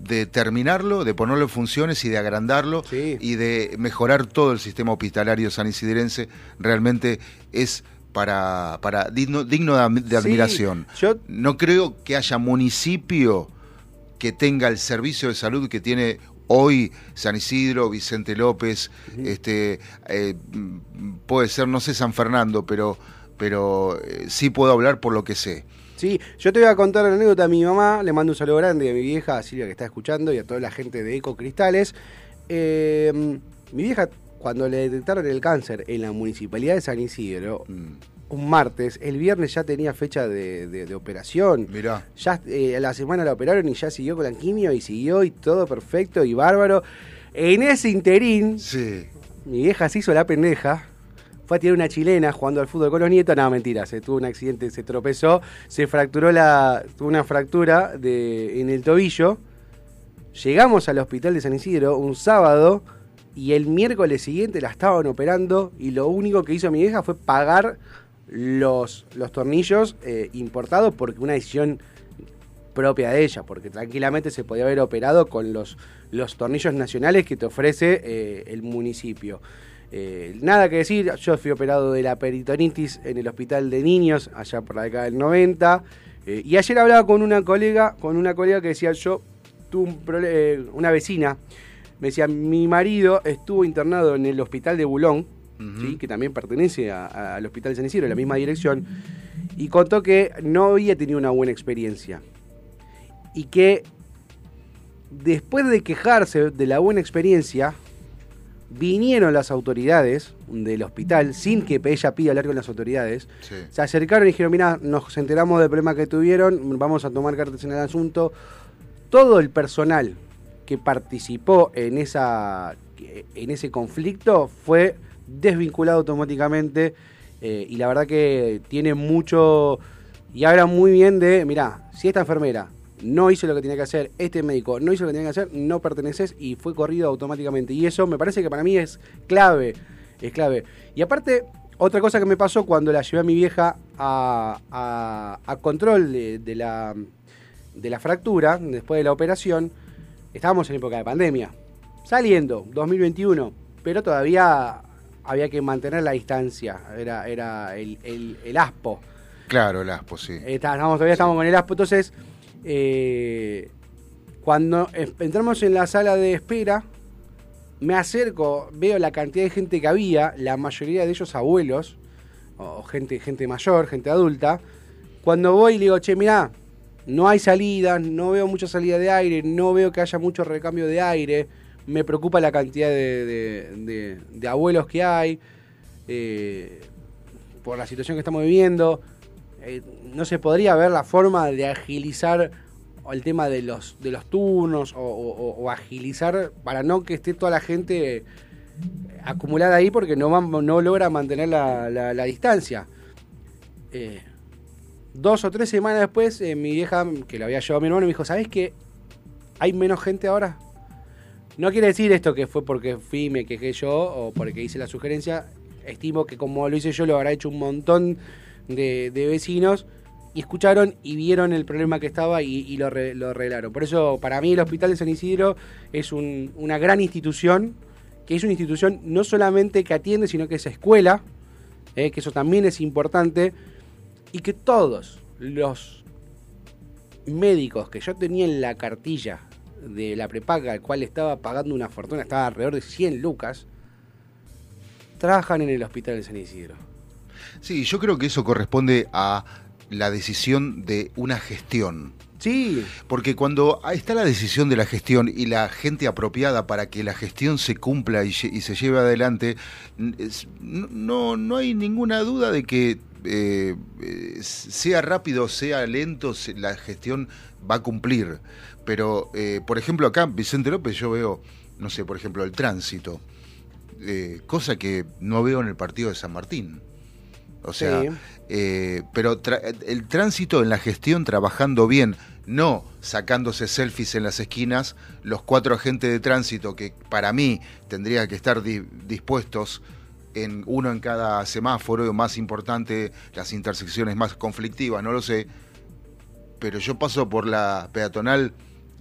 [SPEAKER 2] de terminarlo, de ponerlo en funciones y de agrandarlo
[SPEAKER 1] Sí.
[SPEAKER 2] y de mejorar todo el sistema hospitalario sanisidrense. Realmente es para, para digno, digno de,
[SPEAKER 1] Sí,
[SPEAKER 2] admiración.
[SPEAKER 1] yo-
[SPEAKER 2] No creo que haya municipio que tenga el servicio de salud que tiene hoy San Isidro, Vicente López, este eh, puede ser, no sé San Fernando, pero, pero eh, sí puedo hablar por lo que sé.
[SPEAKER 1] Sí, yo te voy a contar la anécdota a mi mamá, le mando un saludo grande a mi vieja, a Silvia que está escuchando, y a toda la gente de Eco Cristales. Eh, mi vieja, cuando le detectaron el cáncer en la municipalidad de San Isidro,
[SPEAKER 2] Mm,
[SPEAKER 1] un martes, el viernes ya tenía fecha de, de- de operación.
[SPEAKER 2] Mirá.
[SPEAKER 1] Ya eh, la semana la operaron y ya siguió con la quimio y siguió y todo perfecto y bárbaro. En ese interín,
[SPEAKER 2] Sí.
[SPEAKER 1] mi vieja se hizo la pendeja. Fue a tirar una chilena jugando al fútbol con los nietos. No, mentira, se tuvo un accidente, se tropezó, se fracturó la. tuvo una fractura de, en el tobillo. Llegamos al hospital de San Isidro un sábado y el miércoles siguiente la estaban operando y lo único que hizo mi vieja fue pagar los, los tornillos eh, importados porque una decisión propia de ella, porque tranquilamente se podía haber operado con los, los tornillos nacionales que te ofrece eh, el municipio. Eh, nada que decir, yo fui operado de la peritonitis en el hospital de niños allá por la década del 90 eh, y ayer hablaba con una colega, con una colega que decía yo tuve un una vecina me decía mi marido estuvo internado en el hospital de Bulón, ¿sí? que también pertenece a- a- al hospital de San Isidro, la misma dirección, y contó que no había tenido una buena experiencia y que después de quejarse de la buena experiencia, vinieron las autoridades del hospital sin que ella pida hablar con las autoridades.
[SPEAKER 2] Sí.
[SPEAKER 1] Se acercaron y dijeron, mira, nos enteramos del problema que tuvieron, vamos a tomar cartas en el asunto. Todo el personal que participó en, esa, en ese conflicto fue desvinculado automáticamente eh, y la verdad que tiene mucho y habla muy bien de, mira, si esta enfermera no hizo lo que tenía que hacer, este médico no hizo lo que tenía que hacer, no perteneces y fue corrido automáticamente. Y eso me parece que para mí es clave, es clave. Y aparte, otra cosa que me pasó cuando la llevé a mi vieja a, a- control de la, de la fractura, después de la operación, estábamos en época de pandemia, saliendo, 2021, pero todavía había que mantener la distancia, era, era el, el, el aspo.
[SPEAKER 2] Claro, el aspo, sí.
[SPEAKER 1] Está- estamos- todavía estamos con el ASPO. Entonces, eh, cuando entramos en la sala de espera, me acerco, veo la cantidad de gente que había, la mayoría de ellos abuelos, o gente, gente mayor, gente adulta. Cuando voy le digo, che, mirá, no hay salida, no veo mucha salida de aire, no veo que haya mucho recambio de aire, me preocupa la cantidad de, abuelos que hay, eh, por la situación que estamos viviendo. Eh, no se podría ver la forma de agilizar el tema de los, de los turnos o, agilizar para no que esté toda la gente acumulada ahí porque no, no logra mantener la, la- la distancia. Eh, dos o tres semanas después, eh, mi vieja, que lo había llevado a mi hermano, me dijo, ¿sabes qué? ¿Hay menos gente ahora? No quiere decir esto que fue porque fui y me quejé yo o porque hice la sugerencia. Estimo que como lo hice yo, lo habrá hecho un montón de, vecinos y escucharon y vieron el problema que estaba y, lo, re- lo arreglaron. Por eso, para mí, el Hospital de San Isidro es un- una gran institución, que es una institución no solamente que atiende, sino que es escuela, eh, que eso también es importante, y que todos los médicos que yo tenía en la cartilla de la prepaga, al cual estaba pagando una fortuna, estaba alrededor de 100 lucas, trabajan en el Hospital de San Isidro.
[SPEAKER 2] Sí, yo creo que eso corresponde a la decisión de una gestión.
[SPEAKER 1] Sí,
[SPEAKER 2] Porque cuando está la decisión de la gestión y la gente apropiada para que la gestión se cumpla y, y se lleve adelante, no- no hay ninguna duda de que eh, eh, sea rápido, sea lento, la gestión va a cumplir. Pero, eh, por ejemplo, acá, Vicente López, yo veo, no sé, por ejemplo, el tránsito, eh, cosa que no veo en el partido de San Martín. O sea,
[SPEAKER 1] Sí.
[SPEAKER 2] pero el tránsito en la gestión trabajando bien, no sacándose selfies en las esquinas, los cuatro agentes de tránsito que para mí tendrían que estar di- dispuestos en uno en cada semáforo, más importante, las intersecciones más conflictivas, no lo sé, pero yo paso por la peatonal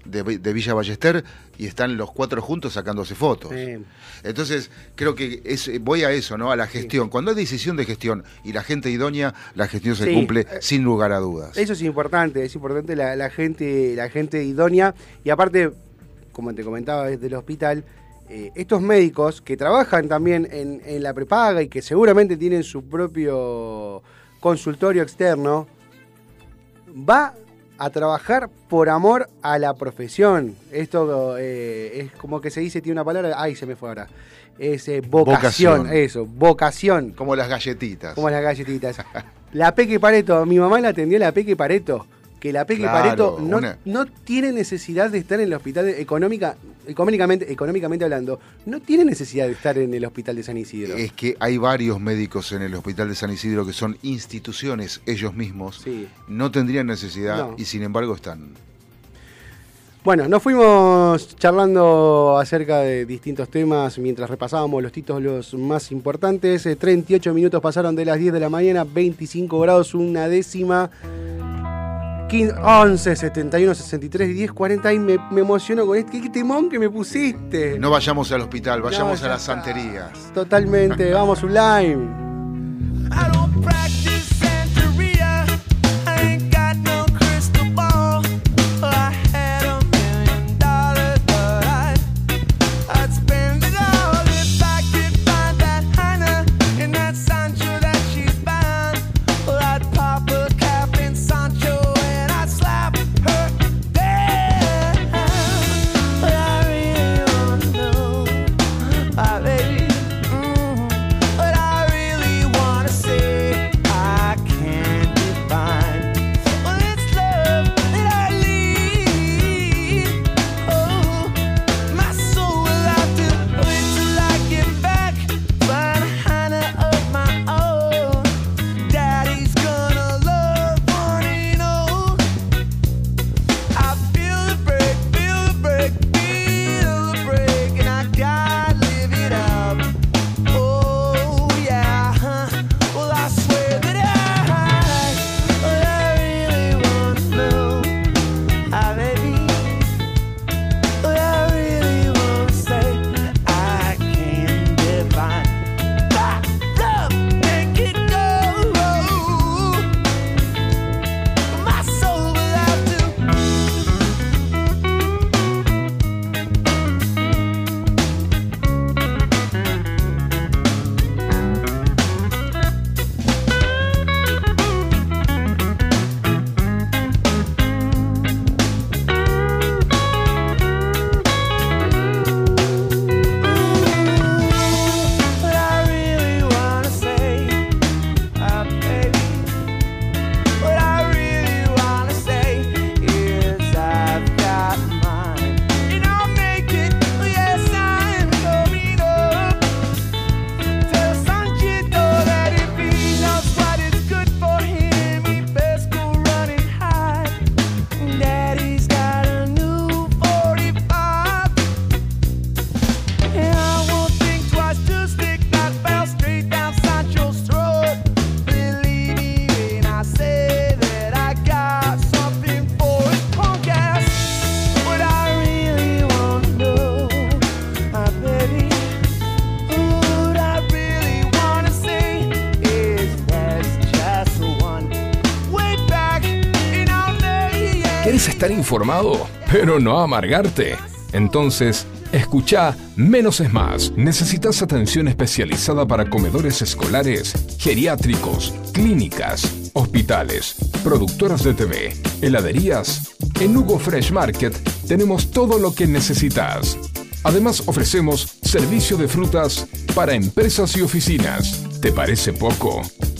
[SPEAKER 2] de, Vi- de Villa Ballester y están los cuatro juntos sacándose fotos.
[SPEAKER 1] eh,
[SPEAKER 2] Entonces, creo que es, voy a eso, ¿no? A la gestión. Cuando hay decisión de gestión y la gente idónea, la gestión se
[SPEAKER 1] Sí.
[SPEAKER 2] cumple sin lugar a dudas.
[SPEAKER 1] Eso es importante, es importante la, la gente, la gente idónea y aparte, como te comentaba desde el hospital, eh, estos médicos que trabajan también en, en la prepaga y que seguramente tienen su propio consultorio externo, va a trabajar por amor a la profesión. Esto eh, es como que se dice, tiene una palabra, ay, se me fue ahora. Es eh, vocación,
[SPEAKER 2] Vocación.
[SPEAKER 1] eso, vocación.
[SPEAKER 2] Como las galletitas.
[SPEAKER 1] Como las galletitas. La Peque Pareto, mi mamá la atendió la Peque Pareto. Que la Peque
[SPEAKER 2] Claro,
[SPEAKER 1] Pareto no,
[SPEAKER 2] una-
[SPEAKER 1] no tiene necesidad de estar en el hospital económica, económicamente, económicamente hablando, no tiene necesidad de estar en el hospital de San Isidro.
[SPEAKER 2] Es que hay varios médicos en el Hospital de San Isidro que son instituciones ellos mismos.
[SPEAKER 1] Sí.
[SPEAKER 2] No tendrían necesidad
[SPEAKER 1] No.
[SPEAKER 2] y sin embargo están.
[SPEAKER 5] Bueno, nos fuimos charlando acerca de distintos temas mientras repasábamos los títulos más importantes. Eh, 38 minutos pasaron de las 10 de la mañana, 25 grados, una décima. 15, 11, 71, 63, 10, 40 y me, me emociono con este. ¿Qué temón que me pusiste?
[SPEAKER 2] No vayamos al hospital, vayamos
[SPEAKER 5] No,
[SPEAKER 2] a las santerías.
[SPEAKER 5] Totalmente, vamos un
[SPEAKER 4] ¿Quieres estar informado, pero no amargarte? Entonces, escucha Menos es Más. ¿Necesitas atención especializada para comedores escolares, geriátricos, clínicas, hospitales, productoras de TV, heladerías? En Hugo Fresh Market tenemos todo lo que necesitas. Además, ofrecemos servicio de frutas para empresas y oficinas. ¿Te parece poco?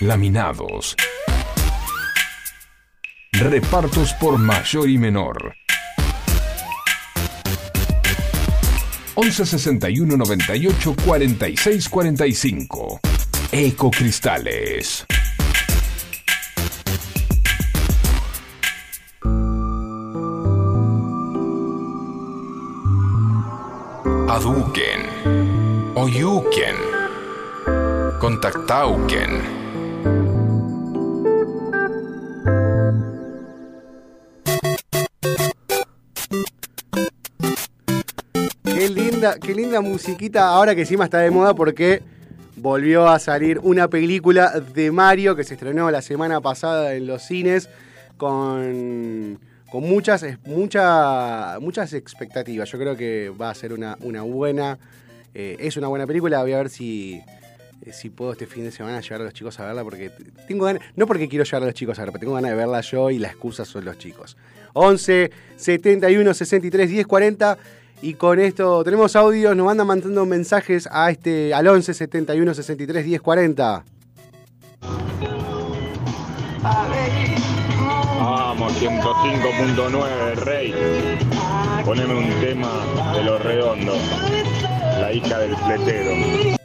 [SPEAKER 4] Laminados. Repartos por mayor y menor. 11 61 98 46 45. Ecocristales. Aduken. Oyuken. Contactauken.
[SPEAKER 5] Qué linda, qué linda musiquita ahora que encima está de moda porque volvió a salir una película de Mario que se estrenó la semana pasada en los cines con, con muchas, mucha- muchas expectativas. Yo creo que va a ser una, una buena, eh, es una buena película. Voy a ver si,
[SPEAKER 1] eh, si puedo este fin de semana llevar a los chicos a verla, porque tengo ganas, no porque quiero llevar a los chicos a verla, pero tengo ganas de verla yo y la excusa son los chicos. 11 71 63 10 40 y con esto tenemos audios, nos mandan mandando mensajes a este al 11 71 63 10 40.
[SPEAKER 6] Vamos, 105.9, Rey. Poneme un tema de los redondos. La hija del fletero.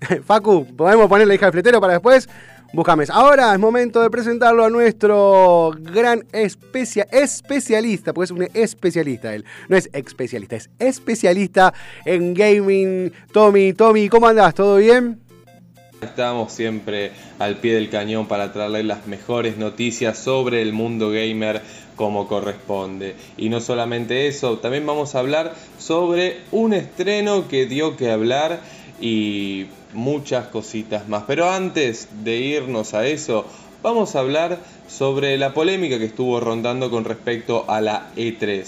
[SPEAKER 1] Facu, podemos poner la hija del fletero para después. Búscame. Ahora es momento de presentarlo a nuestro gran especia- especialista, porque es un especialista él. No es especialista, es especialista en gaming. Tommy, Tommy, ¿cómo andás? ¿Todo bien?
[SPEAKER 7] Estamos siempre al pie del cañón para traerles las mejores noticias sobre el mundo gamer como corresponde. Y no solamente eso, también vamos a hablar sobre un estreno que dio que hablar y muchas cositas más. Pero antes de irnos a eso, vamos a hablar sobre la polémica que estuvo rondando con respecto a la E3.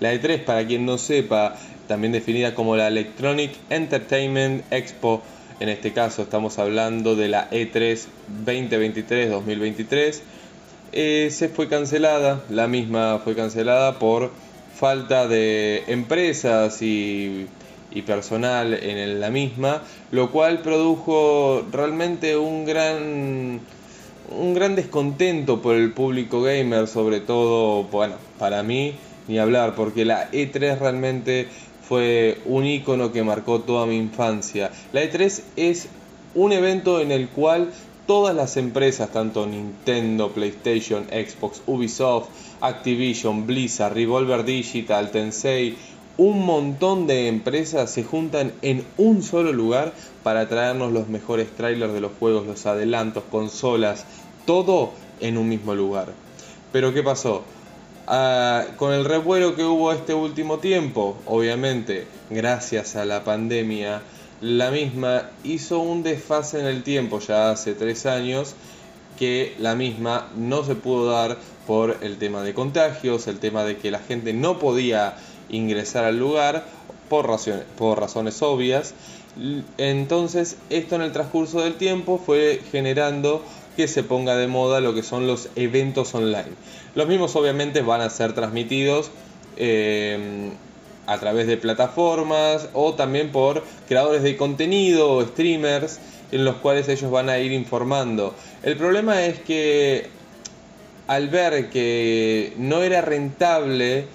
[SPEAKER 7] La E3, para quien no sepa, también definida como la Electronic Entertainment Expo, en este caso estamos hablando de la E E3 2023-2023, eh, se fue cancelada, la misma fue cancelada por falta de empresas y, personal en la misma, lo cual produjo realmente un gran un gran descontento por el público gamer, sobre todo, bueno, para mí, ni hablar, porque la E3 realmente fue un icono que marcó toda mi infancia. La E3 es un evento en el cual todas las empresas, tanto Nintendo, PlayStation, Xbox, Ubisoft, Activision, Blizzard, Revolver Digital, Tensei, un montón de empresas se juntan en un solo lugar para traernos los mejores trailers de los juegos, los adelantos, consolas, todo en un mismo lugar. Pero ¿qué pasó? Ah, con el revuelo que hubo este último tiempo, obviamente, gracias a la pandemia, la misma hizo un desfase en el tiempo ya hace tres años que la misma no se pudo dar por el tema de contagios, el tema de que la gente no podía ingresar al lugar por razones, por razones obvias. Entonces, esto en el transcurso del tiempo fue generando que se ponga de moda lo que son los eventos online. Los mismos obviamente van a ser transmitidos eh, a través de plataformas o también por creadores de contenido o streamers en los cuales ellos van a ir informando. El problema es que al ver que no era rentable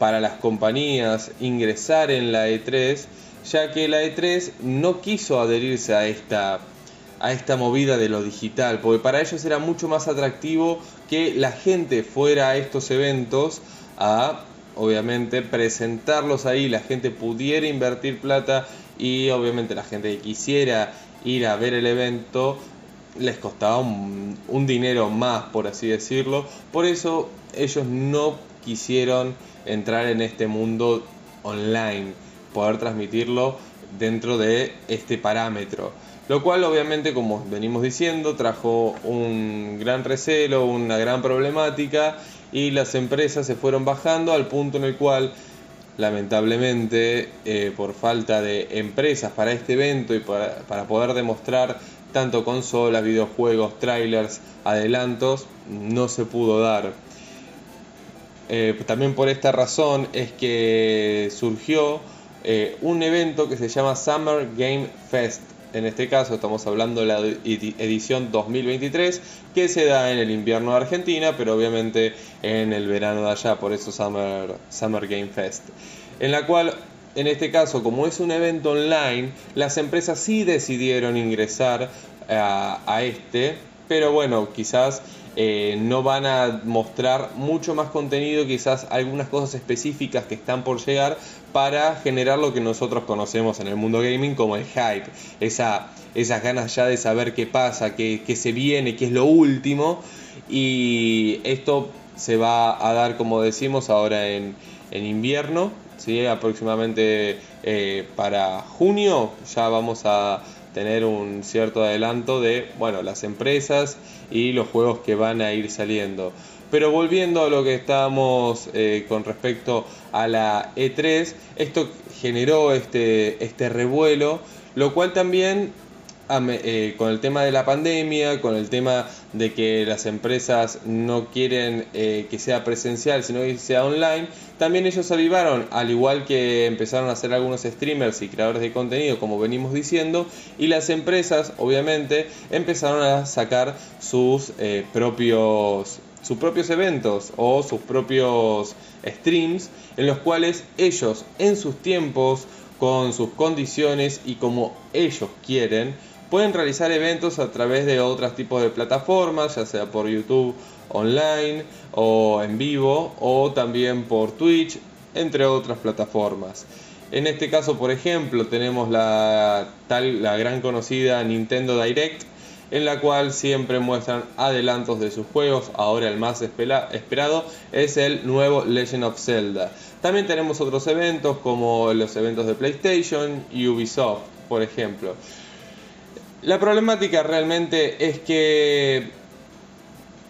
[SPEAKER 7] para las compañías ingresar en la E3, ya que la E3 no quiso adherirse a esta a esta movida de lo digital, porque para ellos era mucho más atractivo que la gente fuera a estos eventos a obviamente presentarlos ahí, la gente pudiera invertir plata y obviamente la gente que quisiera ir a ver el evento les costaba un, un dinero más, por así decirlo. Por eso ellos no quisieron entrar en este mundo online, poder transmitirlo dentro de este parámetro. Lo cual obviamente, como venimos diciendo, trajo un gran recelo, una gran problemática y las empresas se fueron bajando al punto en el cual lamentablemente eh, por falta de empresas para este evento y para, para poder demostrar tanto consolas, videojuegos, trailers, adelantos, no se pudo dar. Eh, también por esta razón es que surgió eh, un evento que se llama Summer Game Fest. En este caso estamos hablando de la edi- edición 2023 que se da en el invierno de Argentina, pero obviamente en el verano de allá, por eso Summer, Summer Game Fest. En la cual, en este caso, como es un evento online, las empresas sí decidieron ingresar a, a este, pero bueno, quizás eh, no van a mostrar mucho más contenido, quizás algunas cosas específicas que están por llegar para generar lo que nosotros conocemos en el mundo gaming como el hype, esa, esas ganas ya de saber qué pasa, qué, qué se viene, qué es lo último y esto se va a dar como decimos ahora en, en invierno, ¿sí? aproximadamente eh, para junio ya vamos a tener un cierto adelanto de bueno las empresas y los juegos que van a ir saliendo. Pero volviendo a lo que estábamos eh, con respecto a la E3 esto generó este este revuelo lo cual también eh, con el tema de la pandemia, con el tema de que las empresas no quieren eh, que sea presencial, sino que sea online, también ellos avivaron, al igual que empezaron a hacer algunos streamers y creadores de contenido, como venimos diciendo, y las empresas, obviamente, empezaron a sacar sus eh, propios sus propios eventos o sus propios streams en los cuales ellos en sus tiempos con sus condiciones y como ellos quieren pueden realizar eventos a través de otros tipos de plataformas ya sea por YouTube online o en vivo o también por Twitch entre otras plataformas en este caso por ejemplo tenemos la tal la gran conocida Nintendo Direct en la cual siempre muestran adelantos de sus juegos. Ahora el más esperado es el nuevo Legend of Zelda. También tenemos otros eventos como los eventos de PlayStation y Ubisoft, por ejemplo. La problemática realmente es que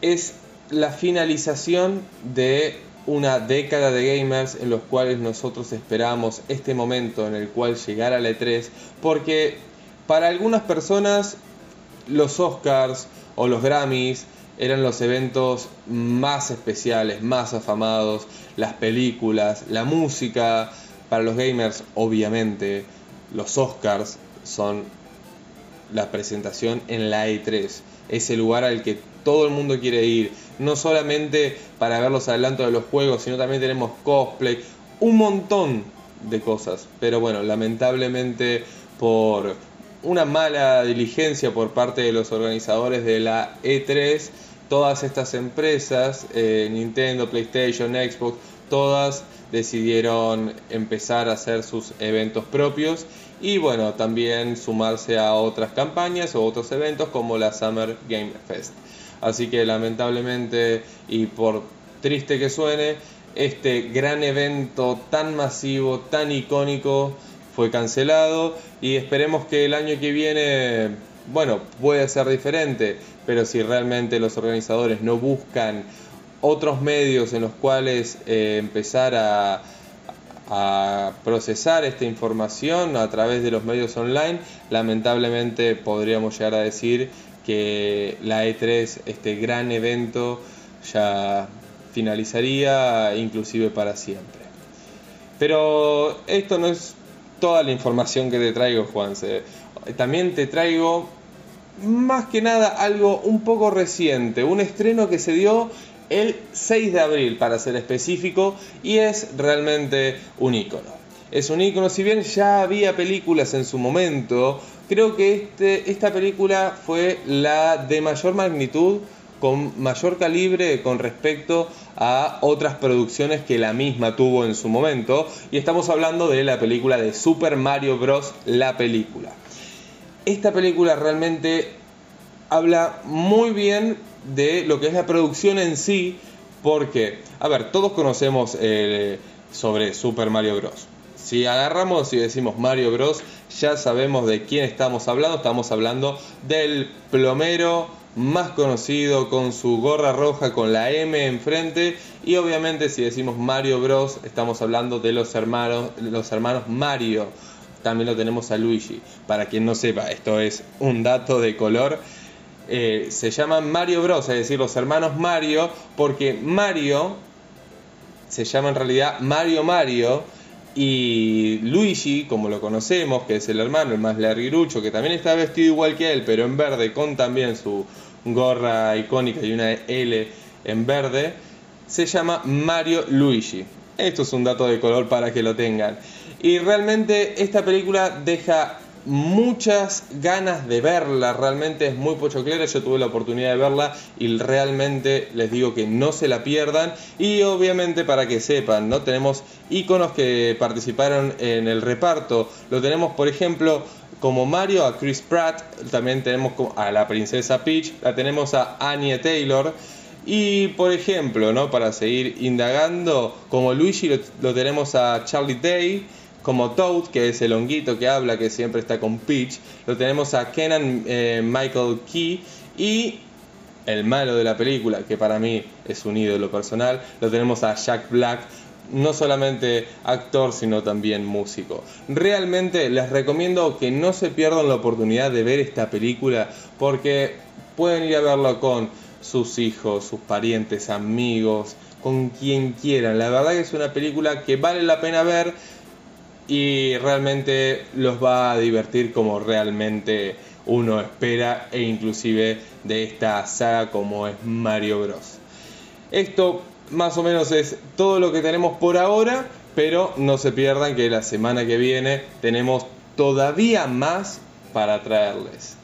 [SPEAKER 7] es la finalización de una década de gamers en los cuales nosotros esperamos este momento en el cual llegara la E3 porque para algunas personas los Oscars o los Grammys eran los eventos más especiales, más afamados, las películas, la música. Para los gamers, obviamente, los Oscars son la presentación en la E3, ese lugar al que todo el mundo quiere ir, no solamente para ver los adelantos de los juegos, sino también tenemos cosplay, un montón de cosas. Pero bueno, lamentablemente por una mala diligencia por parte de los organizadores de la E3, todas estas empresas, eh, Nintendo, PlayStation, Xbox, todas decidieron empezar a hacer sus eventos propios y bueno, también sumarse a otras campañas o otros eventos como la Summer Game Fest. Así que lamentablemente y por triste que suene, este gran evento tan masivo, tan icónico, fue cancelado y esperemos que el año que viene, bueno, pueda ser diferente, pero si realmente los organizadores no buscan otros medios en los cuales eh, empezar a, a procesar esta información a través de los medios online, lamentablemente podríamos llegar a decir que la E3, este gran evento, ya finalizaría inclusive para siempre. Pero esto no es toda la información que te traigo, Juanse. También te traigo más que nada algo un poco reciente, un estreno que se dio el 6 de abril para ser específico y es realmente un icono. Es un icono, si bien ya había películas en su momento, creo que este, esta película fue la de mayor magnitud, con mayor calibre con respecto a otras producciones que la misma tuvo en su momento. Y estamos hablando de la película de Super Mario Bros. La película. Esta película realmente habla muy bien de lo que es la producción en sí, porque, a ver, todos conocemos eh, sobre Super Mario Bros. Si agarramos y decimos Mario Bros, ya sabemos de quién estamos hablando. Estamos hablando del plomero más conocido con su gorra roja con la M enfrente. Y obviamente si decimos Mario Bros, estamos hablando de los hermanos, los hermanos Mario. También lo tenemos a Luigi. Para quien no sepa, esto es un dato de color. Eh, se llaman Mario Bros, es decir, los hermanos Mario, porque Mario se llama en realidad Mario Mario y Luigi, como lo conocemos, que es el hermano, el más larguirucho, que también está vestido igual que él, pero en verde, con también su gorra icónica y una L en verde, se llama Mario Luigi. Esto es un dato de color para que lo tengan. Y realmente esta película deja muchas ganas de verla, realmente es muy pochoclera, yo tuve la oportunidad de verla y realmente les digo que no se la pierdan y obviamente para que sepan, ¿no? Tenemos íconos que participaron en el reparto, lo tenemos por ejemplo como Mario a Chris Pratt, también tenemos a la princesa Peach, la tenemos a Anya Taylor, y por ejemplo, ¿no? para seguir indagando, como Luigi lo, tenemos a Charlie Day, como Toad, que es el honguito que habla, que siempre está con Peach, lo tenemos a Kenan eh, Michael Key y el malo de la película, que para mí es un ídolo personal, lo tenemos a Jack Black, no solamente actor, sino también músico. Realmente les recomiendo que no se pierdan la oportunidad de ver esta película porque pueden ir a verlo con sus hijos, sus parientes, amigos, con quien quieran. La verdad que es una película que vale la pena ver y realmente los va a divertir como realmente uno espera e inclusive de esta saga como es Mario Bros. Esto más o menos es todo lo que tenemos por ahora, pero no se pierdan que la semana que viene tenemos todavía más para traerles.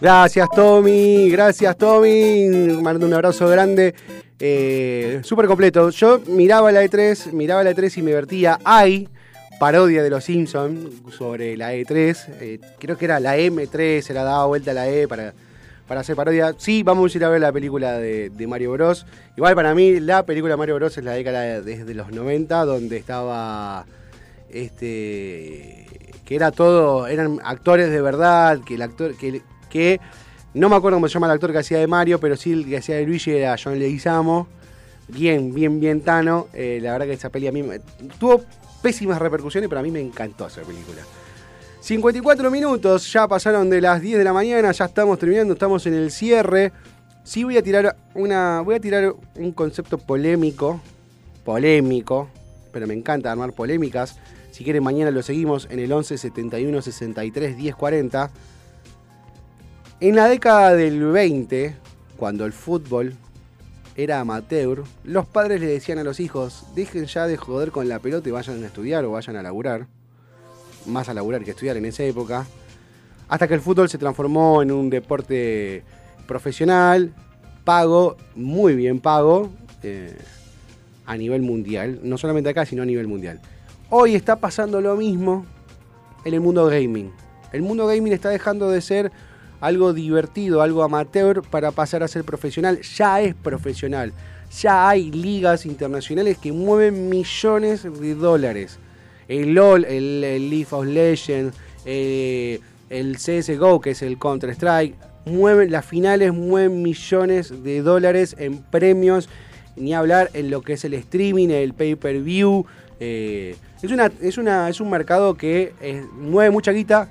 [SPEAKER 1] Gracias, Tommy. Gracias, Tommy. Mando un abrazo grande. Eh, Súper completo. Yo miraba la E3, miraba la E3 y me divertía. Hay parodia de los Simpsons sobre la E3. Eh, creo que era la M3, se la daba vuelta a la E para, para hacer parodia. Sí, vamos a ir a ver la película de, Mario Bros. Igual para mí la película de Mario Bros es la década de- desde los 90, donde estaba este que era todo, eran actores de verdad, que el actor, que, que no me acuerdo cómo se llama el actor que hacía de Mario, pero sí el que hacía de Luigi era John Leguizamo. Bien, bien, bien Tano. Eh, la verdad que esa peli a mí tuvo pésimas repercusiones, pero a mí me encantó esa película. 54 minutos, ya pasaron de las 10 de la mañana, ya estamos terminando, estamos en el cierre. Sí voy a tirar una. Voy a tirar un concepto polémico. Polémico. Pero me encanta armar polémicas. Si quieren, mañana lo seguimos en el 11 71 63 10 40. En la década del 20, cuando el fútbol era amateur, los padres le decían a los hijos: dejen ya de joder con la pelota y vayan a estudiar o vayan a laburar. Más a laburar que estudiar en esa época. Hasta que el fútbol se transformó en un deporte profesional, pago, muy bien pago, eh, a nivel mundial. No solamente acá, sino a nivel mundial. Hoy está pasando lo mismo en el mundo gaming. El mundo gaming está dejando de ser algo divertido, algo amateur, para pasar a ser profesional. Ya es profesional. Ya hay ligas internacionales que mueven millones de dólares. El LOL, el, el of Legends, eh, el CSGO, que es el Counter-Strike, mueven, las finales mueven millones de dólares en premios, ni hablar en lo que es el streaming, el pay-per-view. eh, es, una, es, una, es un mercado que eh, mueve mucha guita.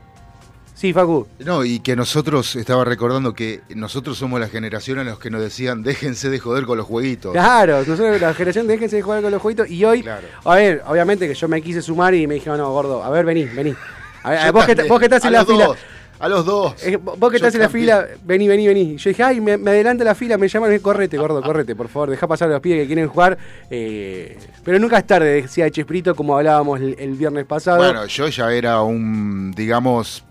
[SPEAKER 1] Sí, Facu.
[SPEAKER 2] No, y que nosotros, estaba recordando que nosotros somos la generación en los que nos decían, déjense de joder con los jueguitos.
[SPEAKER 1] Claro, nosotros la generación déjense de jugar con los jueguitos y hoy,
[SPEAKER 2] Claro.
[SPEAKER 1] a ver, obviamente que yo me quise sumar y me dijeron, no, gordo, a ver, vení, vení. A ver, vos, que, vos que estás
[SPEAKER 2] A
[SPEAKER 1] en la
[SPEAKER 2] los
[SPEAKER 1] fila,
[SPEAKER 2] dos, a los dos.
[SPEAKER 1] eh, vos que
[SPEAKER 2] Yo
[SPEAKER 1] estás en la fila, vení, vení, vení. Yo dije, ay, me, me adelanta la fila, me llaman, correte, gordo, correte, por favor, deja pasar a los pibes que quieren jugar. eh, pero nunca es tarde, decía Chesprito, como hablábamos el, el viernes pasado.
[SPEAKER 2] Bueno, yo ya era un, digamos,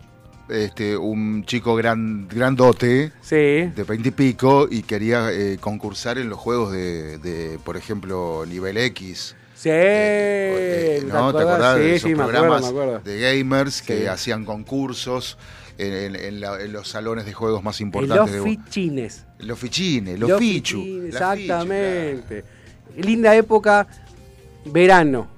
[SPEAKER 2] este, un chico gran, grandote,
[SPEAKER 1] sí.
[SPEAKER 2] de 20 y pico, y quería eh, concursar en los juegos de, de, por ejemplo, nivel X.
[SPEAKER 1] Sí,
[SPEAKER 2] Eh, ¿No? ¿Te acordás de
[SPEAKER 1] Sí,
[SPEAKER 2] esos
[SPEAKER 1] sí, me acuerdo,
[SPEAKER 2] programas
[SPEAKER 1] me acuerdo.
[SPEAKER 2] de gamers que
[SPEAKER 1] Sí.
[SPEAKER 2] hacían concursos en, en- en la- en los salones de juegos más
[SPEAKER 1] En los
[SPEAKER 2] importantes? de-
[SPEAKER 1] fichines.
[SPEAKER 2] los fichines, los,
[SPEAKER 1] Los
[SPEAKER 2] fichu.
[SPEAKER 1] fichines,
[SPEAKER 2] la fichu,
[SPEAKER 1] Exactamente. Linda época, verano,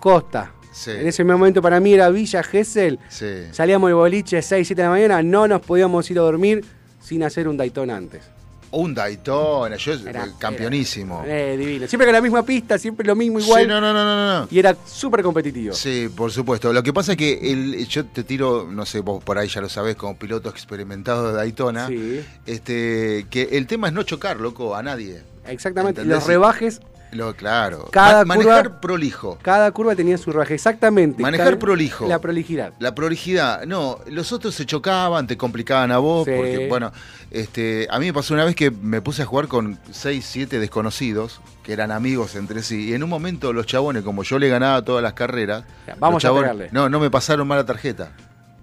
[SPEAKER 1] costa.
[SPEAKER 2] Sí.
[SPEAKER 1] En ese momento para mí era Villa Gesell.
[SPEAKER 2] Sí.
[SPEAKER 1] Salíamos de boliche 6, 7 de la mañana, no nos podíamos ir a dormir sin hacer un Daytona antes.
[SPEAKER 2] Un Daytona, yo
[SPEAKER 1] Era-
[SPEAKER 2] campeonísimo.
[SPEAKER 1] Eh, divino. Siempre con la misma pista, siempre lo mismo igual.
[SPEAKER 2] Sí, no, no, no, no, no.
[SPEAKER 1] Y era súper competitivo.
[SPEAKER 2] Sí, por supuesto. Lo que pasa es que el, yo te tiro, no sé, vos por ahí ya lo sabés, como piloto experimentado de Daytona,
[SPEAKER 1] Sí,
[SPEAKER 2] este, que el tema es no chocar, loco, a nadie.
[SPEAKER 1] exactamente.
[SPEAKER 2] ¿Entendés?
[SPEAKER 1] Los rebajes,
[SPEAKER 2] Lo, claro.
[SPEAKER 1] Cada
[SPEAKER 2] Ma- manejar
[SPEAKER 1] curva-
[SPEAKER 2] prolijo.
[SPEAKER 1] cada curva tenía su raje. Exactamente.
[SPEAKER 2] Manejar
[SPEAKER 1] Cada-
[SPEAKER 2] prolijo.
[SPEAKER 1] La prolijidad.
[SPEAKER 2] La prolijidad, no, los otros se chocaban, te complicaban a vos,
[SPEAKER 1] Sí.
[SPEAKER 2] porque, bueno, este, a mí me pasó una vez que me puse a jugar con 6, 7 desconocidos, que eran amigos entre sí, y en un momento los chabones, como yo le ganaba todas las carreras,
[SPEAKER 1] vamos a pegarle.
[SPEAKER 2] No, no me pasaron mal la tarjeta.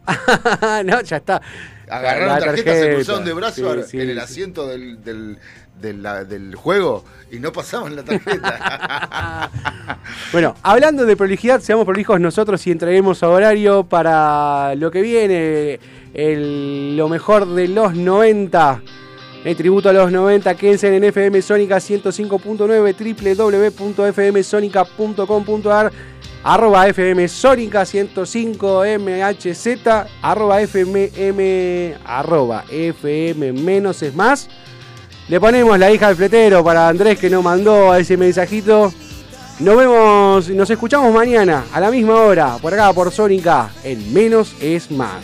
[SPEAKER 1] no, ya está.
[SPEAKER 2] Agarraron
[SPEAKER 1] La
[SPEAKER 2] tarjetas, se
[SPEAKER 1] tarjeta.
[SPEAKER 2] cruzaron de
[SPEAKER 1] Sí, sí,
[SPEAKER 2] en el asiento del, del, del- juego y no pasaban la tarjeta.
[SPEAKER 1] Bueno, hablando de prolijidad, seamos prolijos nosotros y entreguemos a horario para lo que viene, lo mejor de los 90. El tributo a los 90, quédense en FM Sónica 105.9, www.fmsonica.com.ar, arroba FM Sónica 105 MHZ, arroba FMM, arroba FM menos es más. Le ponemos la hija del fletero para Andrés que nos mandó ese mensajito.
[SPEAKER 3] Nos vemos, nos escuchamos mañana a la misma hora, por acá por Sónica, en Menos es Más.